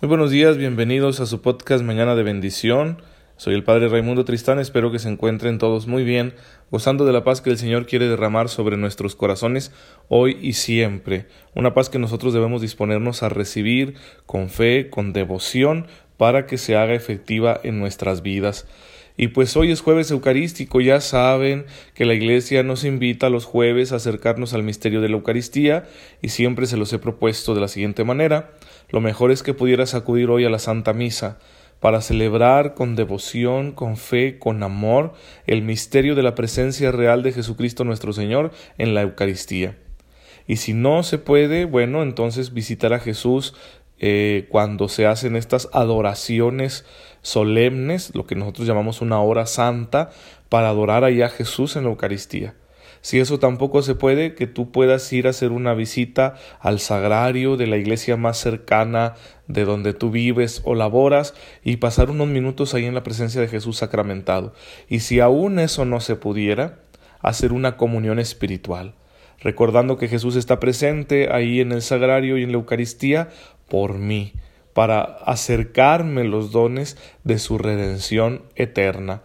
Muy buenos días, bienvenidos a su podcast Mañana de Bendición. Soy el Padre Raimundo Tristán, espero que se encuentren todos muy bien, gozando de la paz que el Señor quiere derramar sobre nuestros corazones hoy y siempre. Una paz que nosotros debemos disponernos a recibir con fe, con devoción, para que se haga efectiva en nuestras vidas. Y pues hoy es jueves eucarístico, ya saben que la Iglesia nos invita los jueves a acercarnos al misterio de la Eucaristía y siempre se los he propuesto de la siguiente manera. Lo mejor es que pudieras acudir hoy a la Santa Misa para celebrar con devoción, con fe, con amor el misterio de la presencia real de Jesucristo nuestro Señor en la Eucaristía. Y si no se puede, bueno, entonces visitar a Jesús eh, cuando se hacen estas adoraciones solemnes, lo que nosotros llamamos una hora santa, para adorar allá a Jesús en la Eucaristía. Si eso tampoco se puede, que tú puedas ir a hacer una visita al sagrario de la iglesia más cercana de donde tú vives o laboras y pasar unos minutos ahí en la presencia de Jesús sacramentado. Y si aún eso no se pudiera, hacer una comunión espiritual, recordando que Jesús está presente ahí en el sagrario y en la Eucaristía por mí, para acercarme los dones de su redención eterna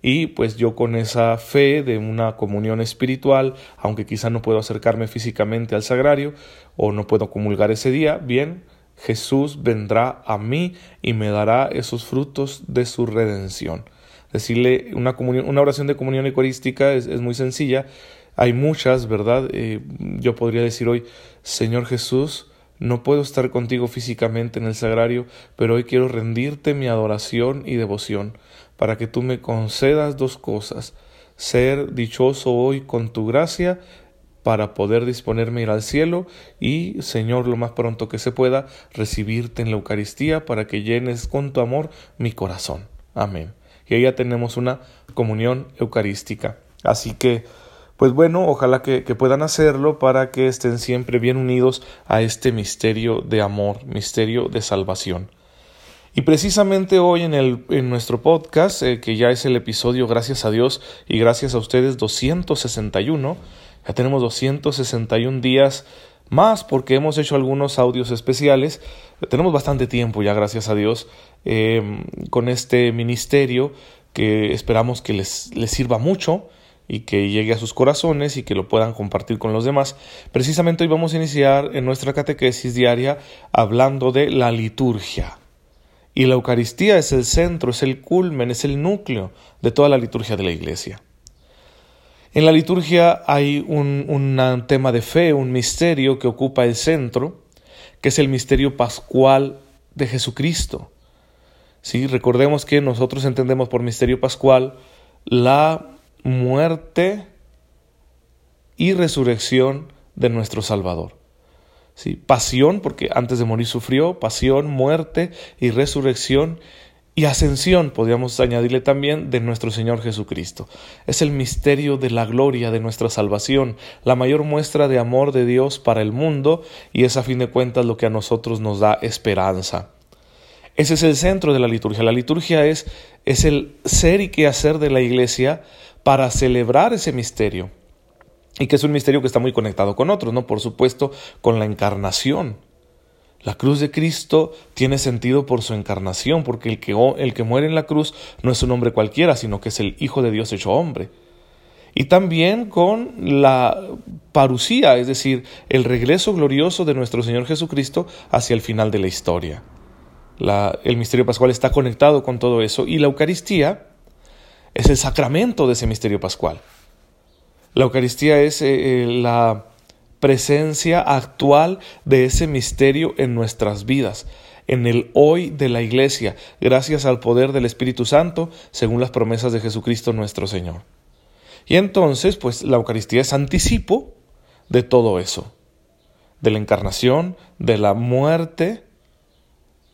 y pues yo con esa fe de una comunión espiritual, aunque quizá no puedo acercarme físicamente al sagrario o no puedo comulgar ese día, bien, Jesús vendrá a mí y me dará esos frutos de su redención. Decirle una, comunión, una oración de comunión eucarística es, es muy sencilla. Hay muchas, ¿verdad? Eh, yo podría decir hoy, Señor Jesús, no puedo estar contigo físicamente en el sagrario, pero hoy quiero rendirte mi adoración y devoción, para que tú me concedas dos cosas, ser dichoso hoy con tu gracia, para poder disponerme a ir al cielo y, Señor, lo más pronto que se pueda, recibirte en la Eucaristía para que llenes con tu amor mi corazón. Amén. Y ahí ya tenemos una comunión eucarística. Así que pues bueno, ojalá que, puedan hacerlo para que estén siempre bien unidos a este misterio de amor, misterio de salvación. Y precisamente hoy en, el, en nuestro podcast, eh, que ya es el episodio, gracias a Dios y gracias a ustedes, 261, ya tenemos 261 días más porque hemos hecho algunos audios especiales. Tenemos bastante tiempo ya, gracias a Dios, eh, con este ministerio que esperamos que les, les sirva mucho y que llegue a sus corazones y que lo puedan compartir con los demás. Precisamente hoy vamos a iniciar en nuestra catequesis diaria hablando de la liturgia. Y la Eucaristía es el centro, es el culmen, es el núcleo de toda la liturgia de la Iglesia. En la liturgia hay un, tema de fe, un misterio que ocupa el centro, que es el misterio pascual de Jesucristo. ¿Sí? Recordemos que nosotros entendemos por misterio pascual la muerte y resurrección de nuestro Salvador. ¿Sí? Pasión, porque antes de morir sufrió, pasión, muerte y resurrección y ascensión, podríamos añadirle también, de nuestro Señor Jesucristo. Es el misterio de la gloria de nuestra salvación, la mayor muestra de amor de Dios para el mundo y es a fin de cuentas lo que a nosotros nos da esperanza. Ese es el centro de la liturgia. La liturgia es, es el ser y qué hacer de la iglesia para celebrar ese misterio. Y que es un misterio que está muy conectado con otros, ¿no? Por supuesto, con la encarnación. La cruz de Cristo tiene sentido por su encarnación, porque el que, el que muere en la cruz no es un hombre cualquiera, sino que es el Hijo de Dios hecho hombre. Y también con la parucía, es decir, el regreso glorioso de nuestro Señor Jesucristo hacia el final de la historia. el misterio pascual está conectado con todo eso y la Eucaristía es el sacramento de ese misterio pascual. La Eucaristía es eh, eh, la presencia actual de ese misterio en nuestras vidas, en el hoy de la Iglesia, gracias al poder del Espíritu Santo, según las promesas de Jesucristo nuestro Señor. Y entonces, pues la Eucaristía es anticipo de todo eso, de la encarnación, de la muerte,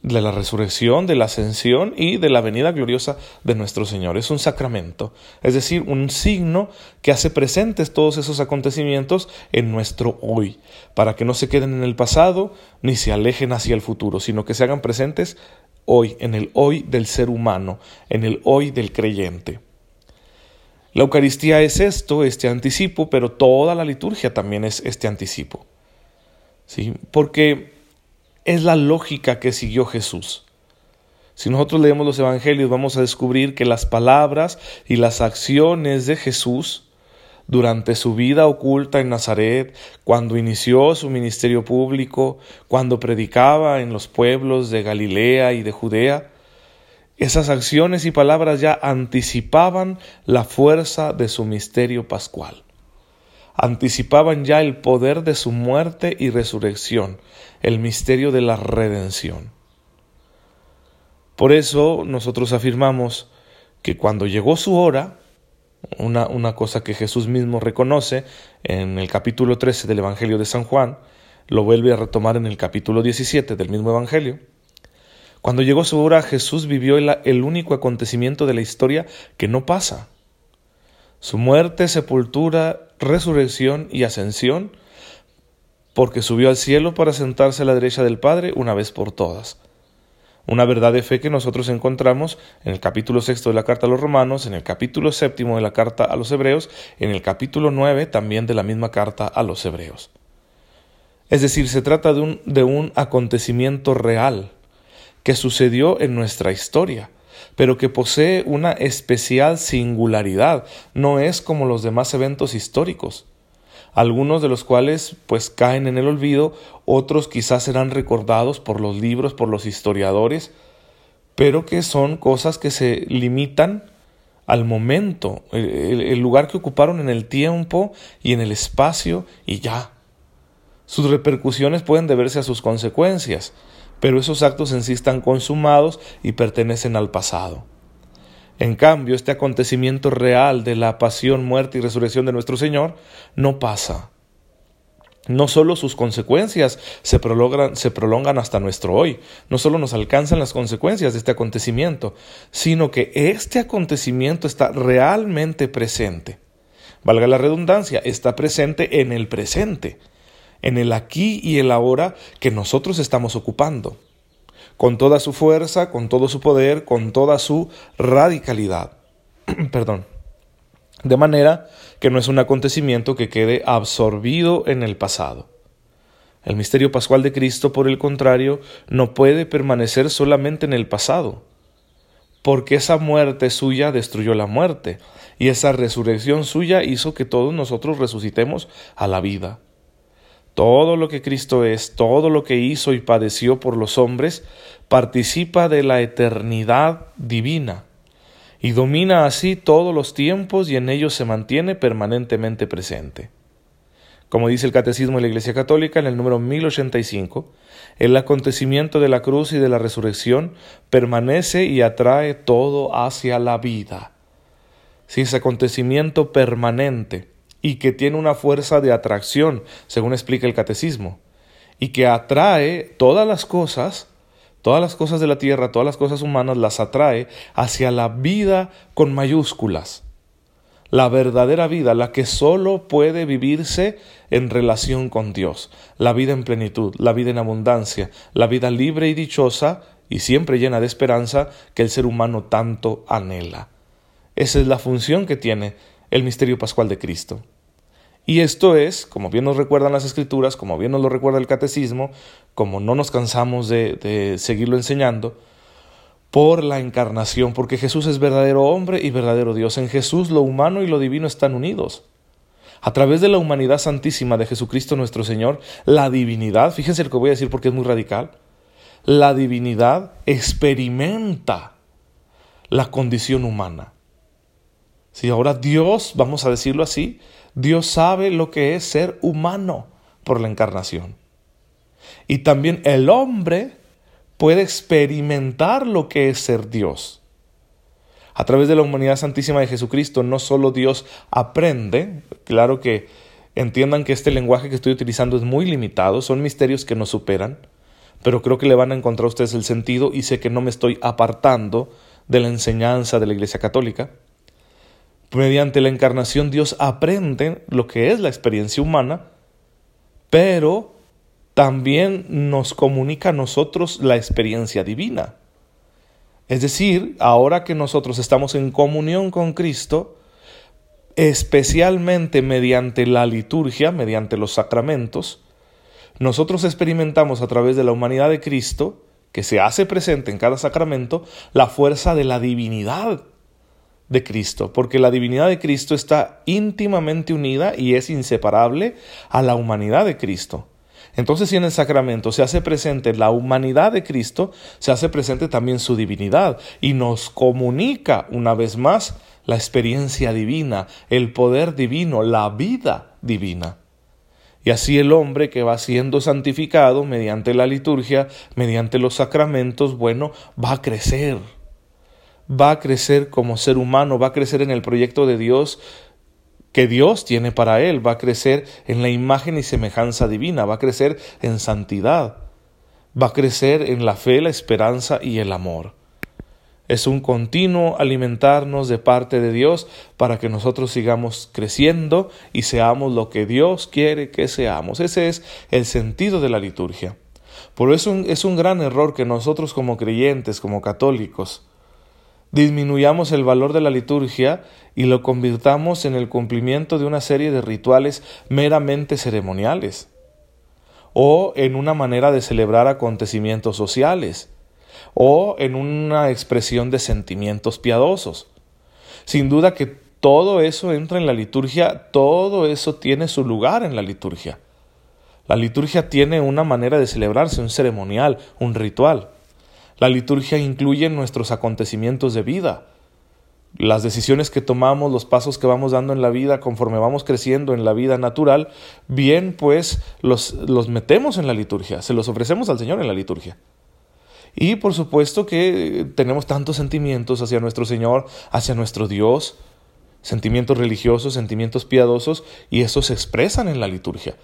de la resurrección, de la ascensión y de la venida gloriosa de nuestro Señor. Es un sacramento, es decir, un signo que hace presentes todos esos acontecimientos en nuestro hoy, para que no se queden en el pasado ni se alejen hacia el futuro, sino que se hagan presentes hoy, en el hoy del ser humano, en el hoy del creyente. La Eucaristía es esto, este anticipo, pero toda la liturgia también es este anticipo. ¿Sí? Porque es la lógica que siguió Jesús. Si nosotros leemos los Evangelios vamos a descubrir que las palabras y las acciones de Jesús durante su vida oculta en Nazaret, cuando inició su ministerio público, cuando predicaba en los pueblos de Galilea y de Judea, esas acciones y palabras ya anticipaban la fuerza de su misterio pascual. Anticipaban ya el poder de su muerte y resurrección, el misterio de la redención. Por eso nosotros afirmamos que cuando llegó su hora, una, una, cosa que Jesús mismo reconoce en el capítulo 13 del Evangelio de San Juan, lo vuelve a retomar en el capítulo 17 del mismo Evangelio. Cuando llegó su hora, Jesús vivió el, el único acontecimiento de la historia que no pasa. Su muerte, sepultura, resurrección y ascensión, porque subió al cielo para sentarse a la derecha del Padre una vez por todas una verdad de fe que nosotros encontramos en el capítulo sexto de la carta a los romanos, en el capítulo séptimo de la carta a los hebreos, en el capítulo nueve también de la misma carta a los hebreos. Es decir, se trata de un, de un acontecimiento real que sucedió en nuestra historia, pero que posee una especial singularidad, no es como los demás eventos históricos algunos de los cuales pues caen en el olvido, otros quizás serán recordados por los libros, por los historiadores, pero que son cosas que se limitan al momento, el, lugar que ocuparon en el tiempo y en el espacio y ya. Sus repercusiones pueden deberse a sus consecuencias, pero esos actos en sí están consumados y pertenecen al pasado. En cambio, este acontecimiento real de la pasión, muerte y resurrección de nuestro Señor no pasa. No solo sus consecuencias se prolongan, hasta nuestro hoy, no solo nos alcanzan las consecuencias de este acontecimiento, sino que este acontecimiento está realmente presente. Valga la redundancia, está presente en el presente, en el aquí y el ahora que nosotros estamos ocupando con toda su fuerza, con todo su poder, con toda su radicalidad. Perdón. De manera que no es un acontecimiento que quede absorbido en el pasado. El misterio pascual de Cristo, por el contrario, no puede permanecer solamente en el pasado, porque esa muerte suya destruyó la muerte, y esa resurrección suya hizo que todos nosotros resucitemos a la vida. Todo lo que Cristo es, todo lo que hizo y padeció por los hombres, participa de la eternidad divina y domina así todos los tiempos y en ellos se mantiene permanentemente presente. Como dice el Catecismo de la Iglesia Católica en el número 1085, el acontecimiento de la cruz y de la resurrección permanece y atrae todo hacia la vida. Si ese acontecimiento permanente y que tiene una fuerza de atracción, según explica el catecismo, y que atrae todas las cosas, todas las cosas de la tierra, todas las cosas humanas, las atrae hacia la vida con mayúsculas. La verdadera vida, la que sólo puede vivirse en relación con Dios, la vida en plenitud, la vida en abundancia, la vida libre y dichosa y siempre llena de esperanza que el ser humano tanto anhela. Esa es la función que tiene el misterio pascual de Cristo. Y esto es, como bien nos recuerdan las escrituras, como bien nos lo recuerda el catecismo, como no nos cansamos de, seguirlo enseñando, por la encarnación, porque Jesús es verdadero hombre y verdadero Dios. En Jesús lo humano y lo divino están unidos. A través de la humanidad santísima de Jesucristo nuestro Señor, la divinidad, fíjense lo que voy a decir porque es muy radical, la divinidad experimenta la condición humana. Si ahora Dios, vamos a decirlo así, Dios sabe lo que es ser humano por la encarnación. Y también el hombre puede experimentar lo que es ser Dios. A través de la humanidad santísima de Jesucristo, no solo Dios aprende, claro que entiendan que este lenguaje que estoy utilizando es muy limitado, son misterios que nos superan, pero creo que le van a encontrar ustedes el sentido y sé que no me estoy apartando de la enseñanza de la Iglesia Católica. Mediante la encarnación Dios aprende lo que es la experiencia humana, pero también nos comunica a nosotros la experiencia divina. Es decir, ahora que nosotros estamos en comunión con Cristo, especialmente mediante la liturgia, mediante los sacramentos, nosotros experimentamos a través de la humanidad de Cristo, que se hace presente en cada sacramento, la fuerza de la divinidad de Cristo, porque la divinidad de Cristo está íntimamente unida y es inseparable a la humanidad de Cristo. Entonces, si en el sacramento se hace presente la humanidad de Cristo, se hace presente también su divinidad y nos comunica una vez más la experiencia divina, el poder divino, la vida divina. Y así el hombre que va siendo santificado mediante la liturgia, mediante los sacramentos, bueno, va a crecer. Va a crecer como ser humano, va a crecer en el proyecto de Dios que Dios tiene para él, va a crecer en la imagen y semejanza divina, va a crecer en santidad, va a crecer en la fe, la esperanza y el amor. Es un continuo alimentarnos de parte de Dios para que nosotros sigamos creciendo y seamos lo que Dios quiere que seamos. Ese es el sentido de la liturgia. Por eso es un gran error que nosotros como creyentes, como católicos, disminuyamos el valor de la liturgia y lo convirtamos en el cumplimiento de una serie de rituales meramente ceremoniales o en una manera de celebrar acontecimientos sociales o en una expresión de sentimientos piadosos. Sin duda que todo eso entra en la liturgia, todo eso tiene su lugar en la liturgia. La liturgia tiene una manera de celebrarse, un ceremonial, un ritual. La liturgia incluye nuestros acontecimientos de vida, las decisiones que tomamos, los pasos que vamos dando en la vida conforme vamos creciendo en la vida natural, bien pues los, los metemos en la liturgia, se los ofrecemos al Señor en la liturgia. Y por supuesto que tenemos tantos sentimientos hacia nuestro Señor, hacia nuestro Dios, sentimientos religiosos, sentimientos piadosos, y esos se expresan en la liturgia.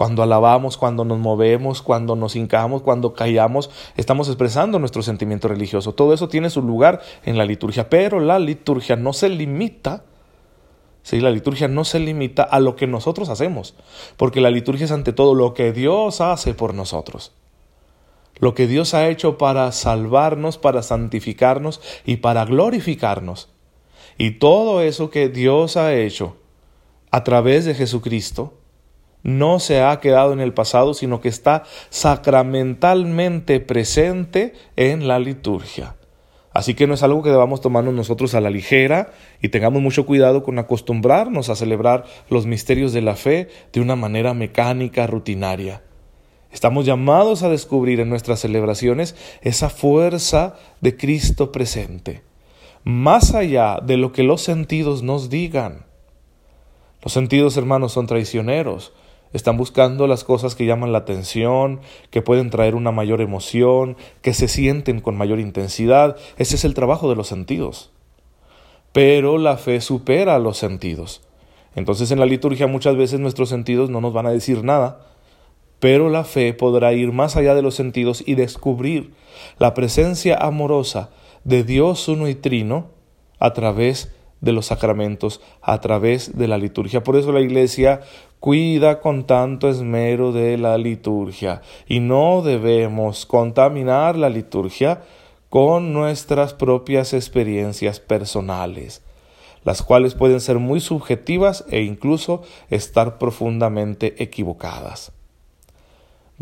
Cuando alabamos, cuando nos movemos, cuando nos hincamos, cuando callamos, estamos expresando nuestro sentimiento religioso. Todo eso tiene su lugar en la liturgia, pero la liturgia no se limita Sí, la liturgia no se limita a lo que nosotros hacemos, porque la liturgia es ante todo lo que Dios hace por nosotros lo que Dios ha hecho para salvarnos, para santificarnos y para glorificarnos. Y todo eso que Dios ha hecho a través de Jesucristo no se ha quedado en el pasado, sino que está sacramentalmente presente en la liturgia. Así que no es algo que debamos tomarnos nosotros a la ligera y tengamos mucho cuidado con acostumbrarnos a celebrar los misterios de la fe de una manera mecánica, rutinaria. Estamos llamados a descubrir en nuestras celebraciones esa fuerza de Cristo presente, más allá de lo que los sentidos nos digan. Los sentidos, hermanos, son traicioneros. Están buscando las cosas que llaman la atención, que pueden traer una mayor emoción, que se sienten con mayor intensidad. Ese es el trabajo de los sentidos. Pero la fe supera a los sentidos. Entonces en la liturgia muchas veces nuestros sentidos no nos van a decir nada, pero la fe podrá ir más allá de los sentidos y descubrir la presencia amorosa de Dios uno y trino a través de los sacramentos, a través de la liturgia. Por eso la Iglesia cuida con tanto esmero de la liturgia. Y no debemos contaminar la liturgia con nuestras propias experiencias personales, las cuales pueden ser muy subjetivas e incluso estar profundamente equivocadas.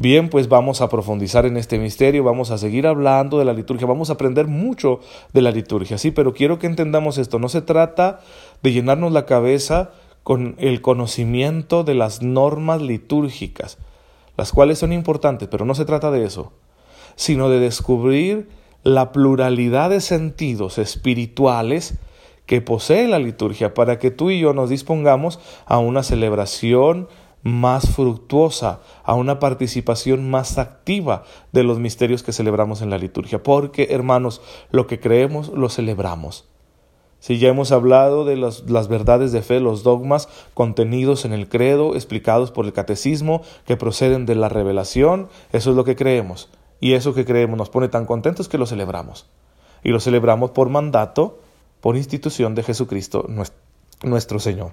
Bien, pues vamos a profundizar en este misterio, vamos a seguir hablando de la liturgia, vamos a aprender mucho de la liturgia, sí, pero quiero que entendamos esto, no se trata de llenarnos la cabeza con el conocimiento de las normas litúrgicas, las cuales son importantes, pero no se trata de eso, sino de descubrir la pluralidad de sentidos espirituales que posee la liturgia para que tú y yo nos dispongamos a una celebración más fructuosa, a una participación más activa de los misterios que celebramos en la liturgia. Porque, hermanos, lo que creemos lo celebramos. Si ya hemos hablado de las verdades de fe, los dogmas contenidos en el credo, explicados por el catecismo, que proceden de la revelación, eso es lo que creemos. Y eso que creemos nos pone tan contentos que lo celebramos. Y lo celebramos por mandato, por institución de Jesucristo nuestro Señor.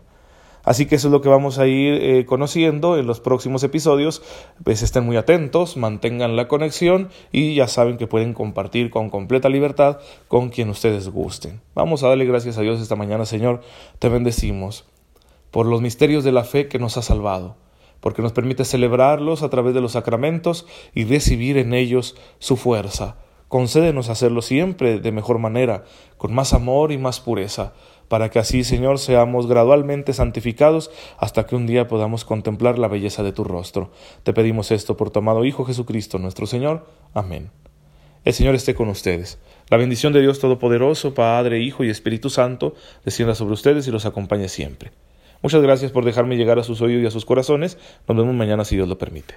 Así que eso es lo que vamos a ir eh, conociendo en los próximos episodios. Pues estén muy atentos, mantengan la conexión y ya saben que pueden compartir con completa libertad con quien ustedes gusten. Vamos a darle gracias a Dios esta mañana, Señor. Te bendecimos por los misterios de la fe que nos ha salvado porque nos permite celebrarlos a través de los sacramentos y recibir en ellos su fuerza. Concédenos hacerlo siempre de mejor manera, con más amor y más pureza, para que así, Señor, seamos gradualmente santificados hasta que un día podamos contemplar la belleza de tu rostro. Te pedimos esto por tu amado Hijo Jesucristo nuestro Señor. Amén. El Señor esté con ustedes. La bendición de Dios Todopoderoso, Padre, Hijo y Espíritu Santo, descienda sobre ustedes y los acompañe siempre. Muchas gracias por dejarme llegar a sus oídos y a sus corazones. Nos vemos mañana si Dios lo permite.